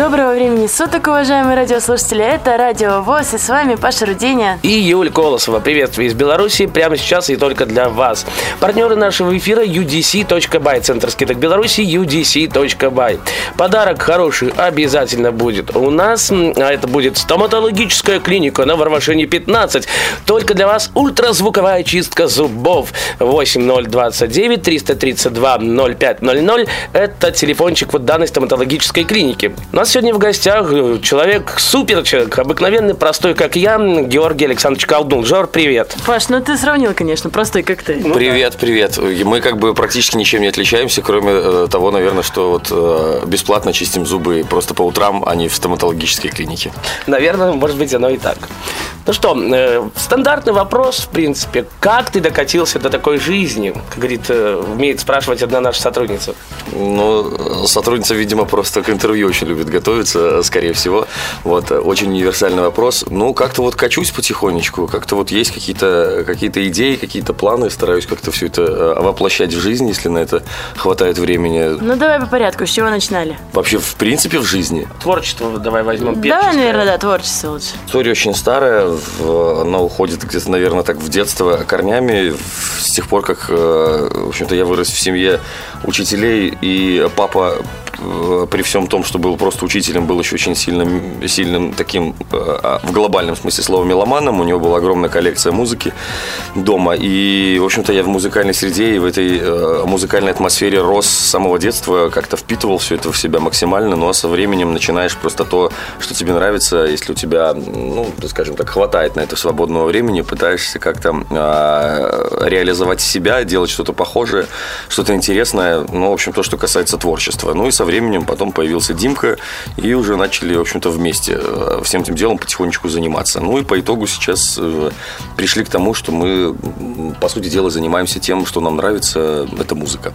Доброго времени суток, уважаемые радиослушатели. Это Радио ВОЗ, и с вами Паша Рудиня. И Юль Колосова. Приветствую из Беларуси прямо сейчас и только для вас. Партнеры нашего эфира udc.by. Центр скидок Беларуси udc.by. Подарок хороший обязательно будет у нас. А это будет стоматологическая клиника на Варвашине 15. Только для вас ультразвуковая чистка зубов. 8029 332 0500. Это телефончик вот данной стоматологической клиники. У нас сегодня в гостях э, человек, супер человек, обыкновенный, простой, как я, Георгий Александрович Колдун. Жор, привет. Паш, ну ты сравнил, конечно, простой, как ты. Привет, привет. Мы как бы практически ничем не отличаемся, кроме э, того, наверное, что вот э, бесплатно чистим зубы просто по утрам, а не в стоматологической клинике. Наверное, может быть, оно и так. Ну что, э, стандартный вопрос, в принципе. Как ты докатился до такой жизни? Как говорит, э, умеет спрашивать одна наша сотрудница. Ну, сотрудница, видимо, просто к интервью очень любит готовиться, скорее всего. Вот, очень универсальный вопрос. Ну, как-то вот качусь потихонечку, как-то вот есть какие-то какие идеи, какие-то планы, стараюсь как-то все это э, воплощать в жизнь, если на это хватает времени. Ну, давай по порядку, с чего начинали? Вообще, в принципе, в жизни. Творчество давай возьмем Давай, певческое. наверное, да, творчество лучше. История очень старая, в- она уходит где-то, наверное, так в детство корнями. С тех пор, как, э, в общем-то, я вырос в семье учителей, и папа э, при всем том, что был просто учителем, был еще очень сильным, сильным таким, э, а, в глобальном смысле слова, меломаном. У него была огромная коллекция музыки дома. И, в общем-то, я в музыкальной среде и в этой э, музыкальной атмосфере рос с самого детства, как-то впитывал все это в себя максимально. Ну, а со временем начинаешь просто то, что тебе нравится, если у тебя, ну, скажем так, хватает на это свободного времени, пытаешься как-то а, реализовать себя, делать что-то похожее, что-то интересное, ну, в общем, то, что касается творчества. Ну, и со временем потом появился Димка, и уже начали, в общем-то, вместе э, всем этим делом потихонечку заниматься. Ну, и по итогу сейчас э, пришли к тому, что мы, по сути дела, занимаемся тем, что нам нравится, это музыка.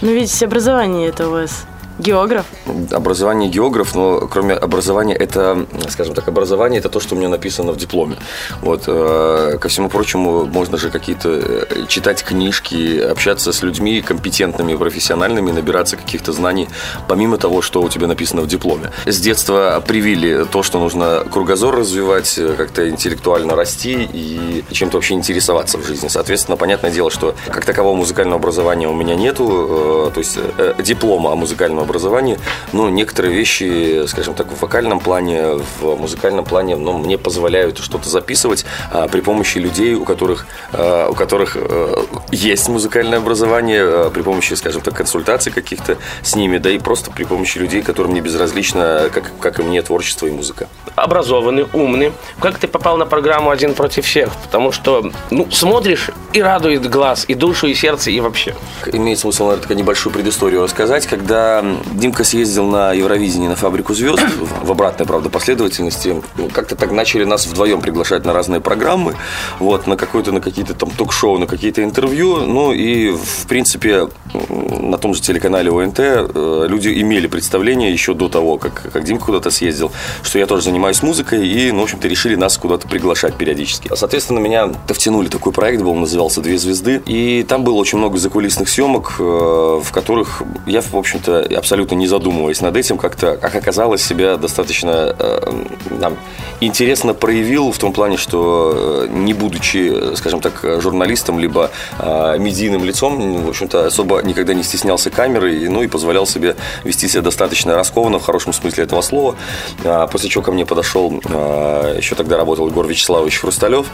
Ну, видите, образование это у вас географ. Образование географ, но кроме образования, это, скажем так, образование это то, что у меня написано в дипломе. Вот, э, ко всему прочему, можно же какие-то э, читать книжки, общаться с людьми компетентными, профессиональными, набираться каких-то знаний, помимо того, что у тебя написано в дипломе. С детства привили то, что нужно кругозор развивать, э, как-то интеллектуально расти и чем-то вообще интересоваться в жизни. Соответственно, понятное дело, что как такового музыкального образования у меня нету, то есть диплома о музыкальном образовании, но некоторые вещи, скажем так, в вокальном плане, в музыкальном плане, ну, мне позволяют что-то записывать а, при помощи людей, у которых, а, у которых э, есть музыкальное образование, а, при помощи, скажем так, консультаций каких-то с ними, да и просто при помощи людей, которым не безразлично, как, как и мне, творчество и музыка. Образованный, умный. Как ты попал на программу «Один против всех»? Потому что, ну, смотришь и радует глаз, и душу, и сердце, и вообще. Имеет смысл, наверное, такая небольшую предысторию рассказать. Когда Димка съездил на Евровидение на фабрику звезд, в обратной, правда, последовательности, ну, как-то так начали нас вдвоем приглашать на разные программы, вот, на какой-то, на какие-то там ток-шоу, на какие-то интервью. Ну и, в принципе, на том же телеканале ОНТ э, люди имели представление еще до того, как, как Димка куда-то съездил, что я тоже занимаюсь музыкой, и, ну, в общем-то, решили нас куда-то приглашать периодически. А, Соответственно, меня втянули такой проект был, назывался «Две звезды», и там было очень много закулисных съемок, э, в которых я, в общем-то, абсолютно не задумываясь над этим, как-то, как оказалось, себя достаточно э, нам интересно проявил в том плане, что э, не будучи, э, скажем так, журналистом, либо э, медийным лицом, в общем-то, особо никогда не стеснялся камеры, ну и позволял себе вести себя достаточно раскованно, в хорошем смысле этого слова. А, После чего ко мне подошел, э, еще тогда работал Егор Вячеславович Хрусталев,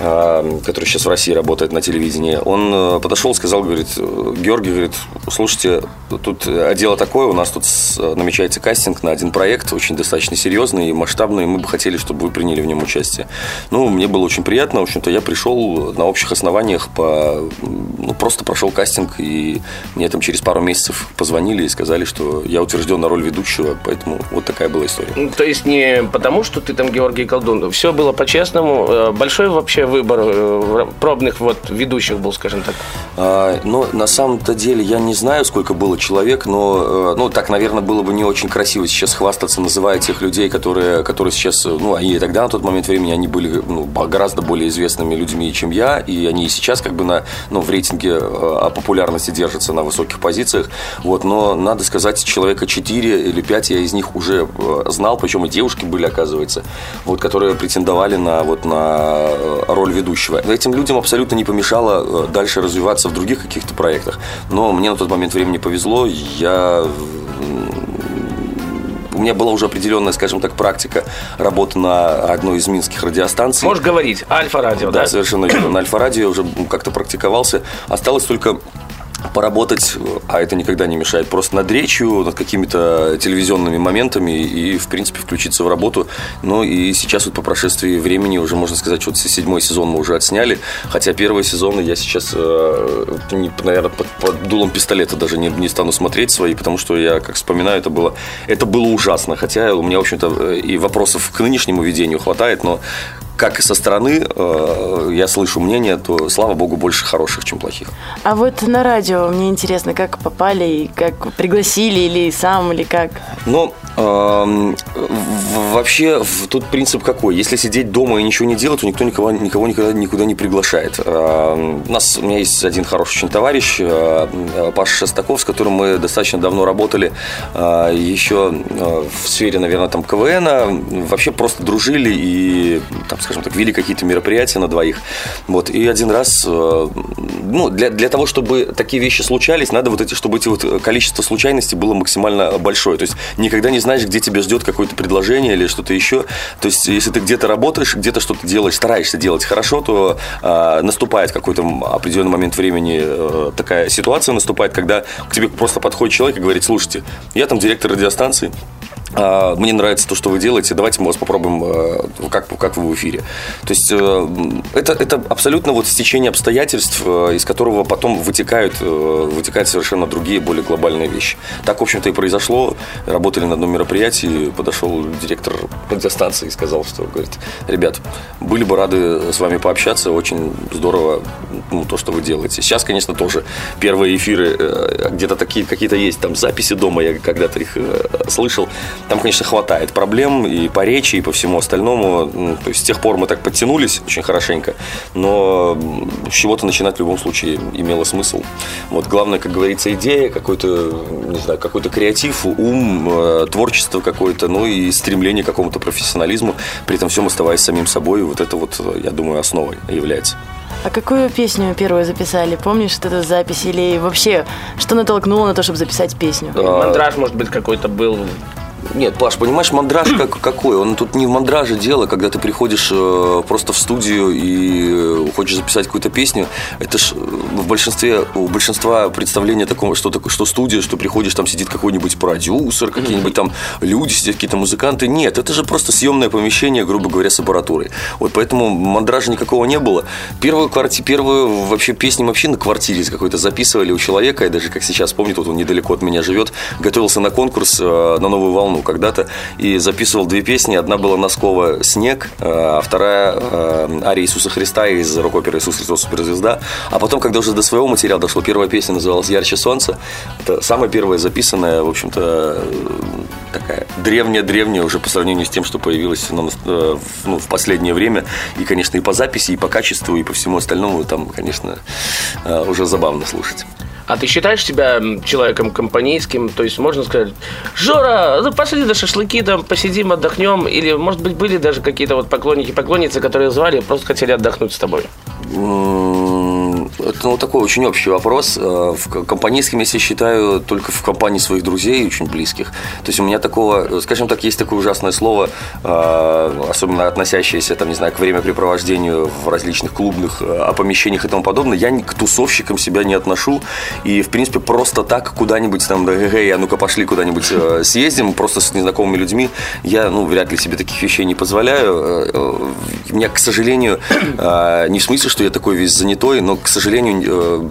э, который сейчас в России работает на телевидении. Он э, подошел, сказал, говорит, Георгий, говорит, слушайте, тут э, дело такое, у нас тут намечается кастинг на один проект, очень достаточно серьезный и масштабный, и мы бы хотели, чтобы вы приняли в нем участие. Ну, мне было очень приятно, в общем-то, я пришел на общих основаниях, по, ну, просто прошел кастинг, и мне там через пару месяцев позвонили и сказали, что я утвержден на роль ведущего, поэтому вот такая была история. Ну, То есть не потому, что ты там Георгий Колдун. Все было по-честному. Э, Большой вообще выбор э, пробных вот ведущих был, скажем так. А, Но на самом-то деле я не знаю, сколько было человек, но э, ну, так, наверное, было бы не очень красиво сейчас хвастаться, называя тех людей, которые, которые сейчас, ну, и тогда на тот момент времени, они были ну, гораздо более известными людьми, чем я, и они и сейчас как бы на, ну, в рейтинге популярности держатся на высоких позициях, вот, но надо сказать, человека 4 или 5 я из них уже знал, причем и девушки были, оказывается, вот, которые претендовали на, вот, на роль ведущего. Этим людям абсолютно не помешало дальше развиваться в других каких-то проектах, но мне на тот момент времени повезло, я у меня была уже определенная, скажем так, практика работы на одной из минских радиостанций. Можешь говорить, Альфа-радио, да? Да, совершенно верно. На Альфа-радио уже как-то практиковался. Осталось только поработать, а это никогда не мешает, просто над речью, над какими-то телевизионными моментами и, в принципе, включиться в работу. Ну и сейчас вот по прошествии времени уже можно сказать, что седьмой сезон мы уже отсняли, хотя первые сезоны я сейчас, э, наверное, под, под дулом пистолета даже не, не стану смотреть свои, потому что я, как вспоминаю, это было, это было ужасно, хотя у меня, в общем-то, и вопросов к нынешнему ведению хватает, но как и со стороны э, я слышу мнение, то, слава богу, больше хороших, чем плохих. А вот на радио мне интересно, как попали, и как пригласили, или сам, или как? Ну, э, вообще, тут принцип какой? Если сидеть дома и ничего не делать, то никто никого, никого никогда никуда не приглашает. Э, у нас, у меня есть один хороший очень товарищ, э, Паша Шестаков, с которым мы достаточно давно работали, э, еще э, в сфере, наверное, там КВН, вообще просто дружили и, там, скажем так, вели какие-то мероприятия на двоих. Вот. И один раз, э, ну, для, для того, чтобы такие вещи случались, надо вот эти, чтобы эти вот количество случайностей было максимально большое. То есть никогда не знаешь, где тебя ждет какое-то предложение или что-то еще. То есть если ты где-то работаешь, где-то что-то делаешь, стараешься делать хорошо, то э, наступает какой-то определенный момент времени, э, такая ситуация наступает, когда к тебе просто подходит человек и говорит, слушайте, я там директор радиостанции, мне нравится то, что вы делаете, давайте мы вас попробуем, э, как, как вы в эфире. То есть э, это, это абсолютно вот стечение обстоятельств, э, из которого потом вытекают, вытекают совершенно другие, более глобальные вещи. Так, в общем-то, и произошло. Работали на одном мероприятии, подошел директор радиостанции и сказал, что, говорит, ребят, были бы рады с вами пообщаться, очень здорово ну, то, что вы делаете. Сейчас, конечно, тоже первые эфиры где-то такие какие-то есть, там записи дома, я когда-то их слышал. Там, конечно, хватает проблем и по речи, и по всему остальному. Ну, то есть с тех пор мы так подтянулись очень хорошенько, но с чего-то начинать в любом случае имело смысл. Вот главное, как говорится, идея, какой-то, не знаю, какой-то креатив, ум, э, творчество какое-то, ну и стремление к какому-то профессионализму, при этом всем оставаясь самим собой. Вот это вот, я думаю, основой является. А какую песню первую записали? Помнишь что это запись? Или вообще, что натолкнуло на то, чтобы записать песню? Мандраж, может быть, какой-то был нет, Паш, понимаешь, мандраж как, какой? Он тут не в мандраже дело, когда ты приходишь э, просто в студию и э, хочешь записать какую-то песню. Это ж э, в большинстве, у большинства представления такого, что, такое, что студия, что приходишь, там сидит какой-нибудь продюсер, какие-нибудь там люди, сидят какие-то музыканты. Нет, это же просто съемное помещение, грубо говоря, с аппаратурой. Вот поэтому мандража никакого не было. Первую, кварти, первую вообще песню вообще на квартире какой-то записывали у человека, я даже как сейчас помню, вот он недалеко от меня живет, готовился на конкурс э, на новую волну ну, когда-то, и записывал две песни. Одна была Носкова «Снег», э, а вторая э, «Ария Иисуса Христа» из рок-оперы «Иисус Христос суперзвезда». А потом, когда уже до своего материала дошло, первая песня называлась «Ярче солнца». Это самая первая записанная, в общем-то, э, такая древняя-древняя уже по сравнению с тем, что появилось ну, ну, в последнее время. И, конечно, и по записи, и по качеству, и по всему остальному там, конечно, уже забавно слушать. А ты считаешь себя человеком компанейским? То есть можно сказать, Жора, ну пошли на шашлыки, там посидим, отдохнем. Или, может быть, были даже какие-то вот поклонники, поклонницы, которые звали, просто хотели отдохнуть с тобой? Это ну, такой очень общий вопрос. Э, в компанейским я себя считаю только в компании своих друзей, очень близких. То есть у меня такого, скажем так, есть такое ужасное слово, э, особенно относящееся, там, не знаю, к времяпрепровождению в различных клубных э, помещениях и тому подобное. Я к тусовщикам себя не отношу. И, в принципе, просто так куда-нибудь там, да, эй, а ну-ка пошли куда-нибудь съездим, просто с незнакомыми людьми, я, ну, вряд ли себе таких вещей не позволяю. У меня, к сожалению, не в смысле, что я такой весь занятой, но, к сожалению, сожалению, э,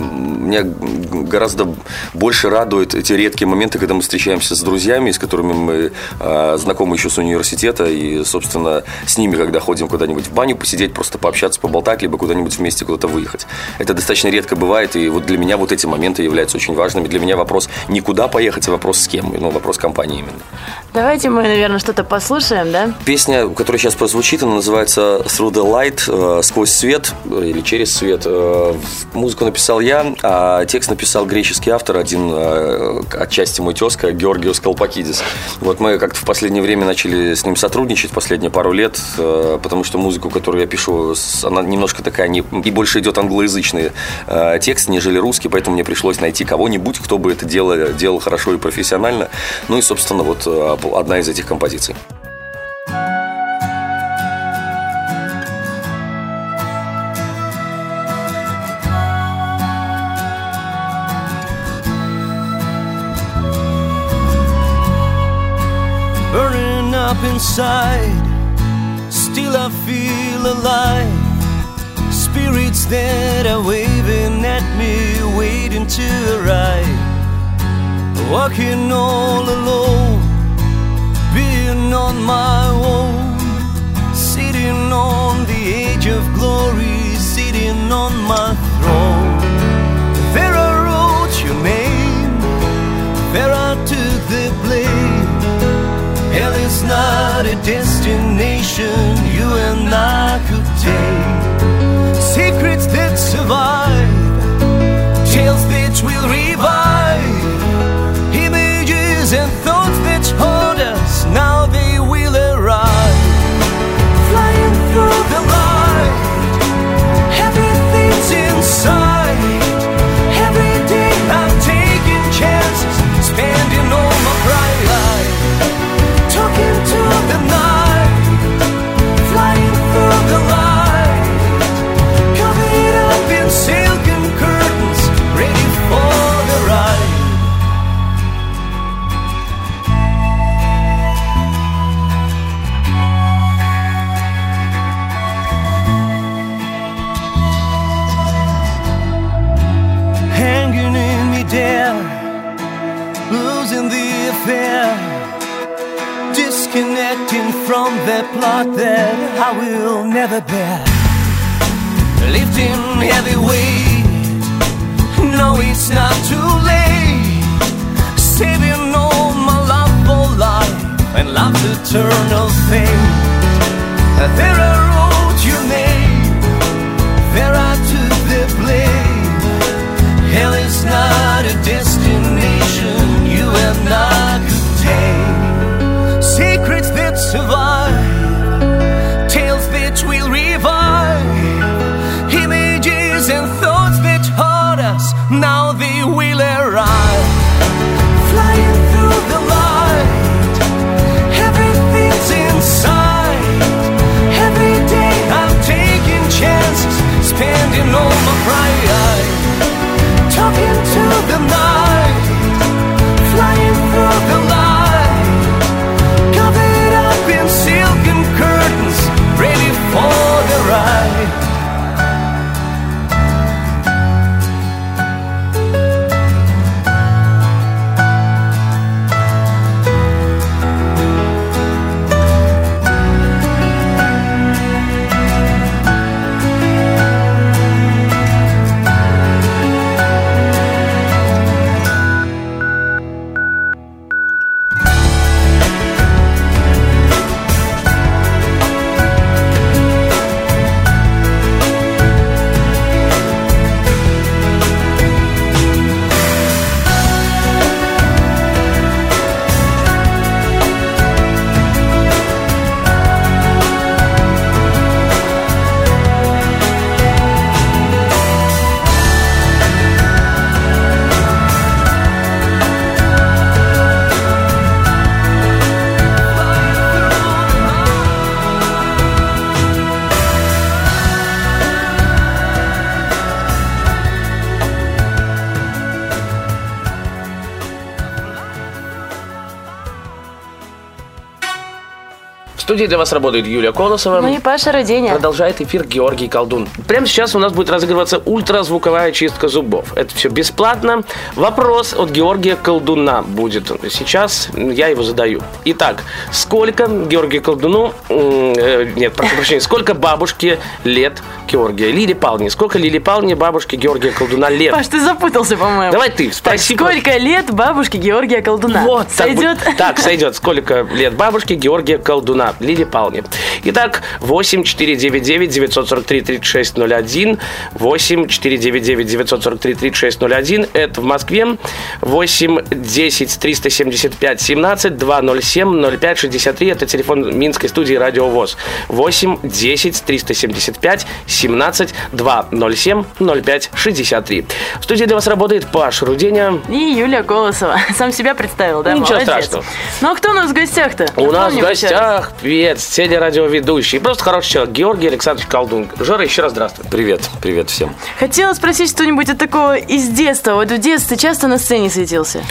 меня гораздо больше радуют эти редкие моменты, когда мы встречаемся с друзьями, с которыми мы э, знакомы еще с университета, и, собственно, с ними, когда ходим куда-нибудь в баню посидеть, просто пообщаться, поболтать, либо куда-нибудь вместе куда-то выехать. Это достаточно редко бывает, и вот для меня вот эти моменты являются очень важными. Для меня вопрос не куда поехать, а вопрос с кем, ну, вопрос компании именно. Давайте мы, наверное, что-то послушаем, да? Песня, которая сейчас прозвучит, она называется «Through the Light», э, «Сквозь свет» или «Через свет». Э, музыку написал я, а текст написал греческий автор, один э, отчасти мой тезка, Георгиос Колпакидис. Вот мы как-то в последнее время начали с ним сотрудничать, последние пару лет, потому что музыку, которую я пишу, она немножко такая, не, и больше идет англоязычный текст, нежели русский, поэтому мне пришлось найти кого-нибудь, кто бы это дело делал хорошо и профессионально. Ну и, собственно, вот одна из этих композиций. Burning up inside, still I feel alive. Spirits that are waving at me, waiting to arrive. Walking all alone being on my own, sitting on the edge of glory, sitting on my throne. There I wrote your name, there I not a destination you and I could take. Secrets that survive, tales that will revive, eternal fame. There are студии для вас работает Юлия Колосова. Ну и Паша Роденя. Продолжает эфир Георгий Колдун. Прямо сейчас у нас будет разыгрываться ультразвуковая чистка зубов. Это все бесплатно. Вопрос от Георгия Колдуна будет. Сейчас я его задаю. Итак, сколько Георгию Колдуну... э, нет, прошу прощения. Сколько бабушке лет Георгия? Лили Павловне. Сколько Лили Павловне бабушке Георгия Колдуна лет? Паш, ты запутался, по-моему. Давай ты, Так, спроси. сколько лет бабушке Георгия Колдуна? Вот, так Сойдет? будет. Так, сойдет. Сколько лет бабушке Георгия Колдуна, Лили Павловне. Итак, 8 499 943 3601, 8 499 943 3601, это в Москве, 8 10 375 17 207 05 63, это телефон Минской студии Радио ВОЗ, 8 10 375 17 207 05 63. В студии для вас работает Паш Руденя. И Юлия Колосова. Сам себя представил, да? Ничего Молодец. страшного. Ну а кто у нас в гостях-то? У нас в гостях певец, телерадиоведущий, просто хороший человек, Георгий Александрович Колдун. Жора, еще раз здравствуй. Привет, привет всем. Хотела спросить что-нибудь от такого из детства. Вот в детстве часто на сцене светился?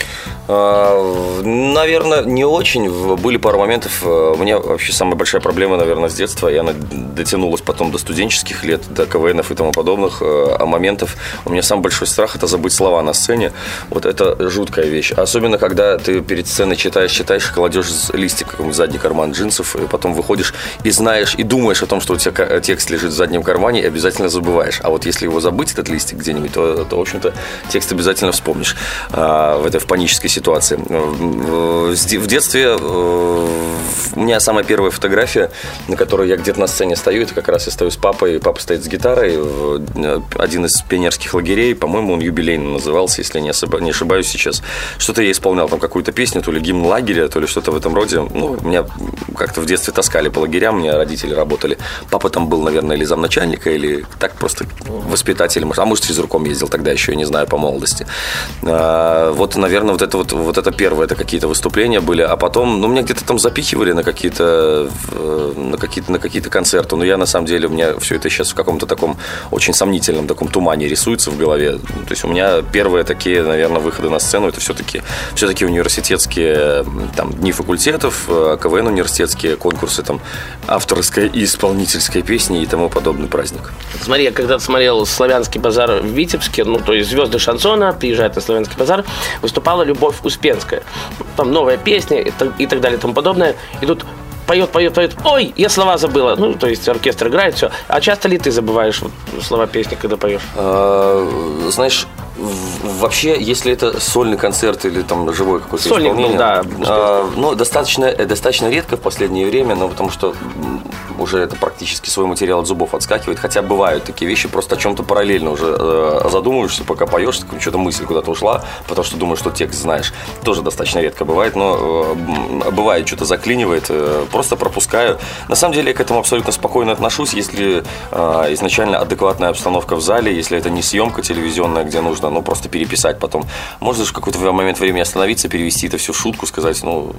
А, Наверное, не очень. Были пару моментов. э, У меня вообще самая большая проблема, наверное, с детства, и она дотянулась потом до студенческих лет, до КВНов и тому подобных э, а моментов. У меня самый большой страх – это забыть слова на сцене. Вот это жуткая вещь. Особенно, когда ты перед сценой читаешь, читаешь, кладешь листик в задний карман джинсов, и потом выходишь и знаешь, и думаешь о том, что у тебя ка- текст лежит в заднем кармане, и обязательно забываешь. А вот если его забыть, этот листик где-нибудь, то, то в общем-то, текст обязательно вспомнишь а, в этой в панической ситуации. В в де- в детстве э, у меня самая первая фотография, на которой я где-то на сцене стою, это как раз я стою с папой, папа стоит с гитарой, э, один из пионерских лагерей, по-моему, он юбилейно назывался, если не, особо- не ошибаюсь сейчас. Что-то я исполнял, там какую-то песню, то ли гимн лагеря, то ли что-то в этом роде. Ну, меня как-то в детстве таскали по лагерям, у меня родители работали. Папа там был, наверное, или замначальника, или так просто воспитателем, а может, физруком ездил тогда еще, я не знаю, по молодости. А, Вот, наверное, вот это вот, вот это первое, это какие-то выступления были, а потом, ну, меня где-то там запихивали на какие-то, э, на какие-то, на какие-то концерты, но я, на самом деле, у меня все это сейчас в каком-то таком очень сомнительном таком тумане рисуется в голове. То есть у меня первые такие, наверное, выходы на сцену, это все-таки, все-таки университетские там, дни факультетов, э, КВН университетские, конкурсы там авторской и исполнительской песни и тому подобный праздник. Смотри, я когда-то смотрел «Славянский базар» в Витебске, ну, то есть звезды шансона приезжают на «Славянский базар», выступала Любовь Успенская. Там новая песня и так, далее и тому подобное. И тут поет, поет, поет. Ой, я слова забыла. Ну, то есть оркестр играет, все. А часто ли ты забываешь слова песни, когда поешь? А, Знаешь, вообще, если это сольный концерт или там живое какое-то Сольник был, исполнение, да, а, ну, достаточно, э, достаточно редко в последнее время, но потому что уже это практически свой материал от зубов отскакивает, хотя бывают такие вещи, просто о чем-то параллельно уже э, задумываешься, пока поешь, что-то мысль куда-то ушла, потому что думаешь, что текст знаешь. Тоже достаточно редко бывает, но э, бывает, что-то заклинивает, э, просто пропускаю. На самом деле я к этому абсолютно спокойно отношусь, если э, изначально адекватная обстановка в зале, если это не съемка телевизионная, где нужно, ну, просто переписать потом. Можно же в какой-то момент времени остановиться, перевести это все в шутку, сказать, ну,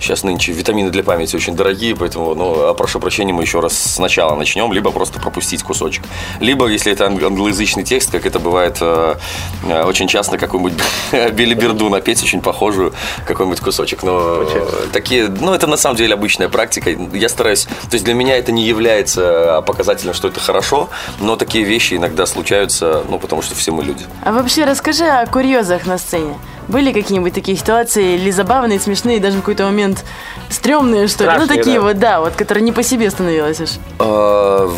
сейчас нынче витамины для памяти очень дорогие, поэтому, ну, а прошу прощения, мы еще раз сначала начнем, либо просто пропустить кусочек. Либо, если это ан- англоязычный текст, как это бывает э, э, очень часто, какую-нибудь билиберду напеть, очень похожую, какой-нибудь кусочек. Но э, такие, ну, это на самом деле обычная практика. Я стараюсь, то есть для меня это не является показателем, что это хорошо, но такие вещи иногда случаются, ну, потому что все мы люди. А вообще расскажи о курьезах на сцене. Были какие-нибудь такие ситуации, или забавные, смешные, даже в какой-то момент стрёмные, что ли? Ну, такие да. вот, да, вот, которые не по себе становилось аж. А,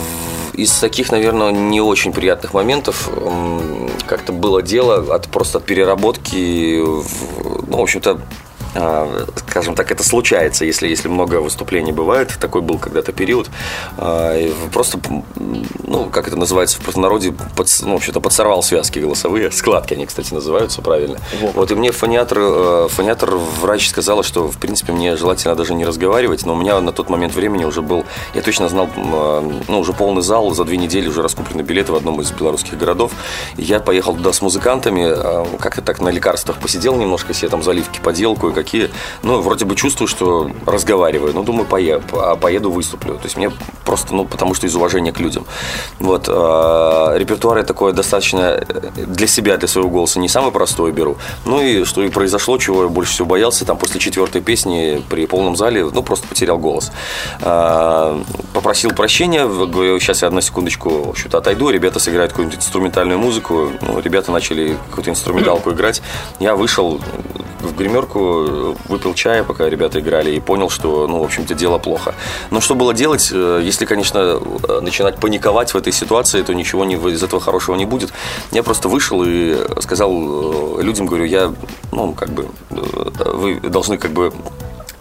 Из таких, наверное, не очень приятных моментов как-то было дело от просто от переработки, ну, в общем-то, скажем так, это случается, если, если много выступлений бывает. Такой был когда-то период. А, и Просто, ну, как это называется в простонародье, подс- ну, вообще-то подсорвал связки голосовые. Складки они, кстати, называются правильно. Вот, и мне фониатор, э, фониатор врач сказала, что, в принципе, мне желательно даже не разговаривать, но у меня на тот момент времени уже был, я точно знал, э, ну, уже полный зал, за две недели уже раскуплены билеты в одном из белорусских городов. И я поехал туда с музыкантами, как-то так на лекарствах посидел немножко, себе там заливки поделал, кое какие. Ну, вроде бы чувствую, что разговариваю. Ну, думаю, пое- по- поеду, выступлю. То есть мне просто, ну, потому что из уважения к людям. Вот. э, Репертуар я такое достаточно э, для себя, для своего голоса не самый простой беру. Ну и что и произошло, чего я больше всего боялся, там после четвертой песни при полном зале, ну, просто потерял голос. Э, Попросил прощения, говорю, сейчас я одну секундочку, в общем-то, отойду, ребята сыграют какую-нибудь инструментальную музыку. Ну, ребята начали какую-то инструменталку играть. Я вышел гримерку, выпил чая, пока ребята играли, и понял, что, ну, в общем-то, дело плохо. Но что было делать, э, если, конечно, э, начинать паниковать в этой ситуации, то ничего не, из этого хорошего не будет. Я просто вышел и сказал э, людям, говорю, я, ну, как бы, вы должны как бы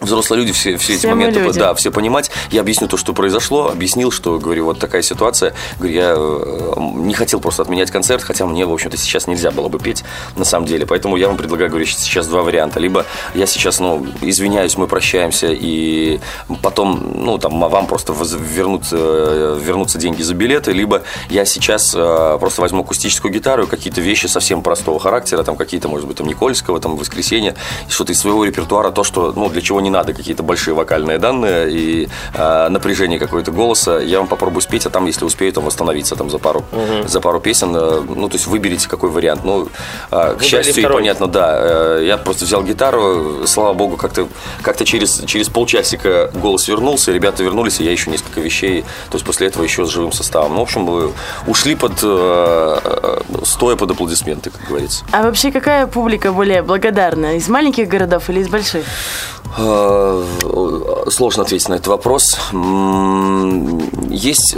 Взрослые люди все, все эти Все мы моменты, люди. да, все понимать. Я объясню то, что произошло, объяснил, что, говорю, вот такая ситуация. Говорю, я э, не хотел просто отменять концерт, хотя мне, в общем-то, сейчас нельзя было бы петь, на самом деле. Поэтому я вам предлагаю, говорю, сейчас два варианта. Либо я сейчас, ну, извиняюсь, мы прощаемся, и потом, ну, там, вам просто вернут, э, вернутся деньги за билеты, либо я сейчас э, просто возьму акустическую гитару и какие-то вещи совсем простого характера, там, какие-то, может быть, там, Никольского, там, Воскресенье, что-то из своего репертуара, то, что, ну, для чего не надо какие-то большие вокальные данные и э, напряжение какое-то голоса, я вам попробую спеть, а там, если успею, там восстановиться там за пару, за пару песен. э, ну, то есть выберите какой вариант. Ну, э, к счастью, и понятно, да. э, я просто взял гитару, слава богу, как-то как через, через полчасика голос вернулся, ребята вернулись, и я еще несколько вещей, то есть после этого еще с живым составом. Ну, в общем, мы ушли под, э, э, стоя под аплодисменты, как говорится. А вообще какая публика более благодарна? Из маленьких городов или из больших? Сложно ответить на этот вопрос. Есть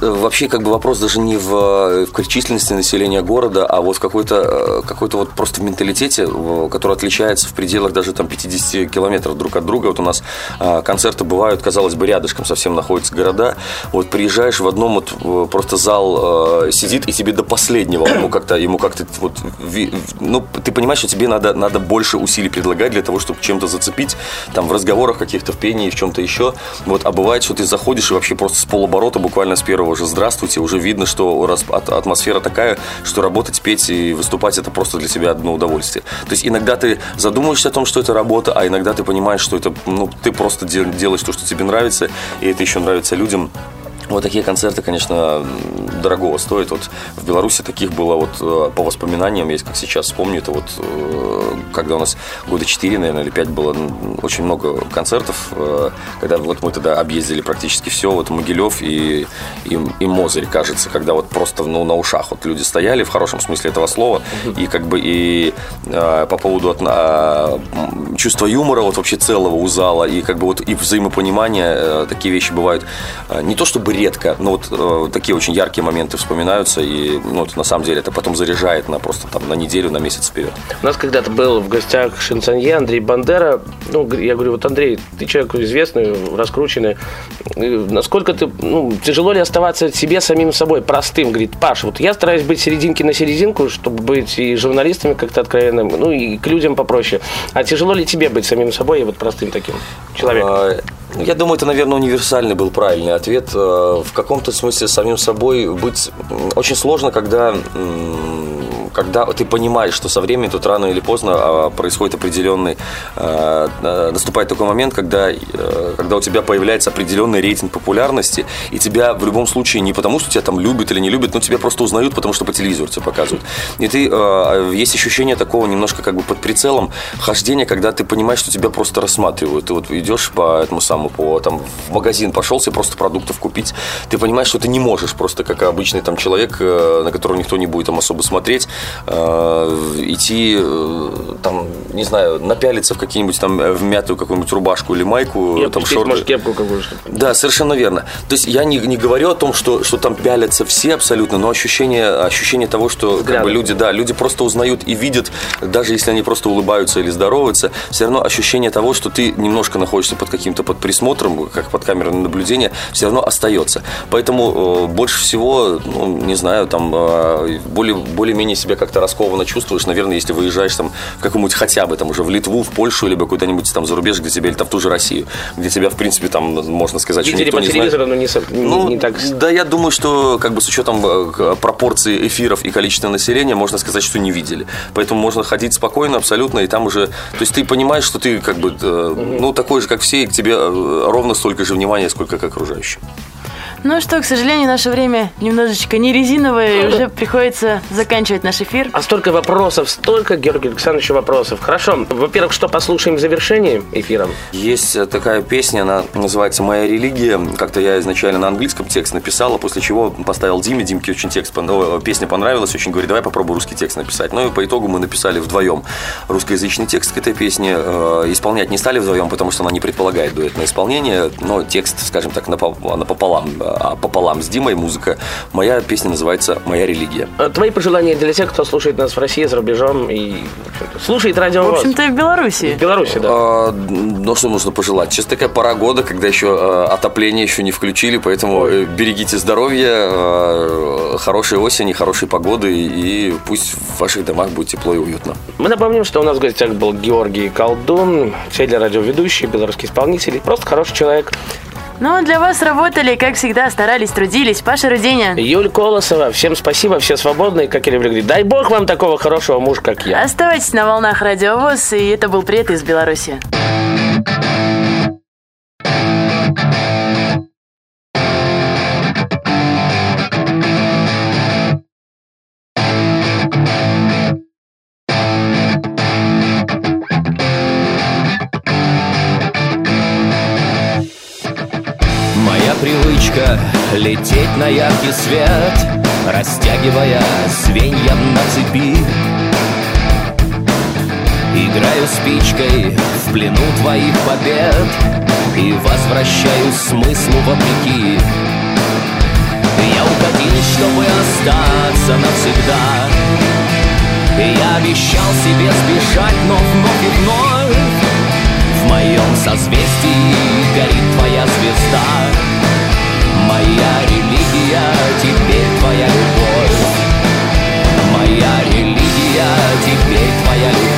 вообще как бы вопрос даже не в, в численности населения города, а вот в какой-то э, какой-то вот просто в менталитете, который отличается в пределах даже там 50 километров друг от друга. Вот у нас э, концерты бывают, казалось бы, рядышком совсем находятся города. Вот приезжаешь в одном вот э, просто зал сидит и тебе до последнего ему как-то ему как-то вот ну ты понимаешь, что тебе надо надо больше усилий предлагать для того, чтобы чем-то зацепить там в разговорах каких-то в пении в чем-то еще. Вот а бывает, что ты заходишь и вообще просто с полоборота буквально с первого же здравствуйте уже видно, что атмосфера такая, что работать, петь и выступать это просто для тебя одно удовольствие. То есть иногда ты задумываешься о том, что это работа, а иногда ты понимаешь, что это ну ты просто дел- делаешь то, что тебе нравится, и это еще нравится людям. Вот такие концерты, конечно, м, дорогого стоят. Вот в Беларуси таких было вот э, по воспоминаниям, есть как сейчас вспомню, это вот э, когда у нас года 4, наверное, или 5 было очень много концертов, э, когда вот мы тогда объездили практически все, вот Могилев и, и, и Мозырь, кажется, когда вот просто ну, на ушах вот люди стояли, в хорошем смысле этого слова, и как бы и по поводу от- а, чувства юмора вот вообще целого у зала, и как бы вот и взаимопонимание, э, такие вещи бывают не то чтобы редко, но вот э, такие очень яркие моменты вспоминаются, и ну, вот на самом деле это потом заряжает на просто там на неделю, на месяц вперед. У нас когда-то был в гостях шансонье Андрей Бандера. Ну, я говорю, вот Андрей, ты человек известный, раскрученный. Насколько ты, ну, тяжело ли оставаться себе самим собой, простым? Говорит, Паша, вот я стараюсь быть серединки на серединку, чтобы быть и журналистами как-то откровенным, ну, и к людям попроще. А тяжело ли тебе быть самим собой и вот простым таким человеком? Я думаю, это, наверное, универсальный был правильный ответ. Э, В каком-то смысле самим собой быть очень сложно, когда, когда ты понимаешь, что со временем тут рано или поздно а, происходит определенный, э, наступает такой момент, когда, э, когда у тебя появляется определенный рейтинг популярности, и тебя в любом случае не потому, что тебя там любят или не любят, но тебя просто узнают, потому что по телевизору тебе показывают. И ты, э, есть ощущение такого немножко как бы под прицелом хождения, когда ты понимаешь, что тебя просто рассматривают. Ты вот идешь по этому самому, по, там, в магазин пошел себе просто продуктов купить, ты понимаешь, что ты не можешь просто как обычный там человек, э, на которого никто не будет там особо смотреть, э, идти э, там, не знаю, напялиться в какие-нибудь там э, в мятую какую-нибудь рубашку или майку, И там шорты. может, кепку какую-то. Да, совершенно верно. То есть я не, не говорю о том, что, что там пялятся все абсолютно, но ощущение, ощущение того, что как бы люди, да, люди просто узнают и видят, даже если они просто улыбаются или здороваются, все равно ощущение того, что ты немножко находишься под каким-то под присмотром, как под камерой наблюдения, все равно остается. Поэтому э, больше всего, ну, не знаю, там э, более, более-менее себя себя как-то раскованно чувствуешь, наверное, если выезжаешь там в какую-нибудь хотя бы там уже в Литву, в Польшу, либо куда-нибудь там за рубеж, где тебя, или там в ту же Россию, где тебя, в принципе, там, можно сказать, что Видели никто по не знает. телевизору, но не, не- Ну, не так... да, я думаю, что как бы с учетом э, пропорций эфиров и количества населения, можно сказать, что не видели. Поэтому можно ходить спокойно, абсолютно, и там уже... То есть ты понимаешь, что ты как бы, э, ну, такой же, как все, и к тебе э, ровно столько же внимания, сколько к окружающим. Ну что, к сожалению, наше время немножечко не резиновое, и уже приходится заканчивать наш эфир. А столько вопросов, столько, Георгий Александрович, вопросов. Хорошо. Во-первых, что послушаем в завершении эфира? Есть э, такая песня, она называется «Моя религия». Как-то я изначально на английском текст написал, а после чего поставил Диме. Димке очень текст, пон- о, песня понравилась, очень говорит, давай попробуй русский текст написать. Ну и по итогу мы написали вдвоем русскоязычный текст к этой песне. Э, Исполнять не стали вдвоем, потому что она не предполагает дуэтное исполнение, но текст, скажем так, напо- напополам, а пополам с Димой музыка. Моя песня называется «Моя религия». Э, Твои пожелания для тех, кто слушает нас в России, за рубежом и слушает радио В общем-то, в Беларуси. в Беларуси, да. А, Ну, что нужно пожелать? Сейчас такая пора года, когда еще отопление еще не включили, поэтому э, берегите здоровье, хорошей осени, хорошей погоды, и пусть в ваших домах будет тепло и уютно. Мы напомним, что у нас в гостях был Георгий Колдун, телерадиоведущий, белорусский исполнитель, просто хороший человек. Ну, для вас работали, как всегда, старались, трудились. Паша Руденя. Юль Колосова, всем спасибо, все свободные, как я люблю говорить. Дай бог вам такого хорошего мужа, как я. Оставайтесь на волнах Радиовоз, и это был привет из Беларуси. Привычка лететь на яркий свет, Растягивая звенья на цепи. Играю спичкой в плену твоих побед И возвращаюсь смыслу вопреки. Я уходил, чтобы остаться навсегда Я обещал себе сбежать, но вновь и вновь В моем созвездии горит твоя звезда Моя религия, теперь твоя любовь. Моя религия, теперь твоя любовь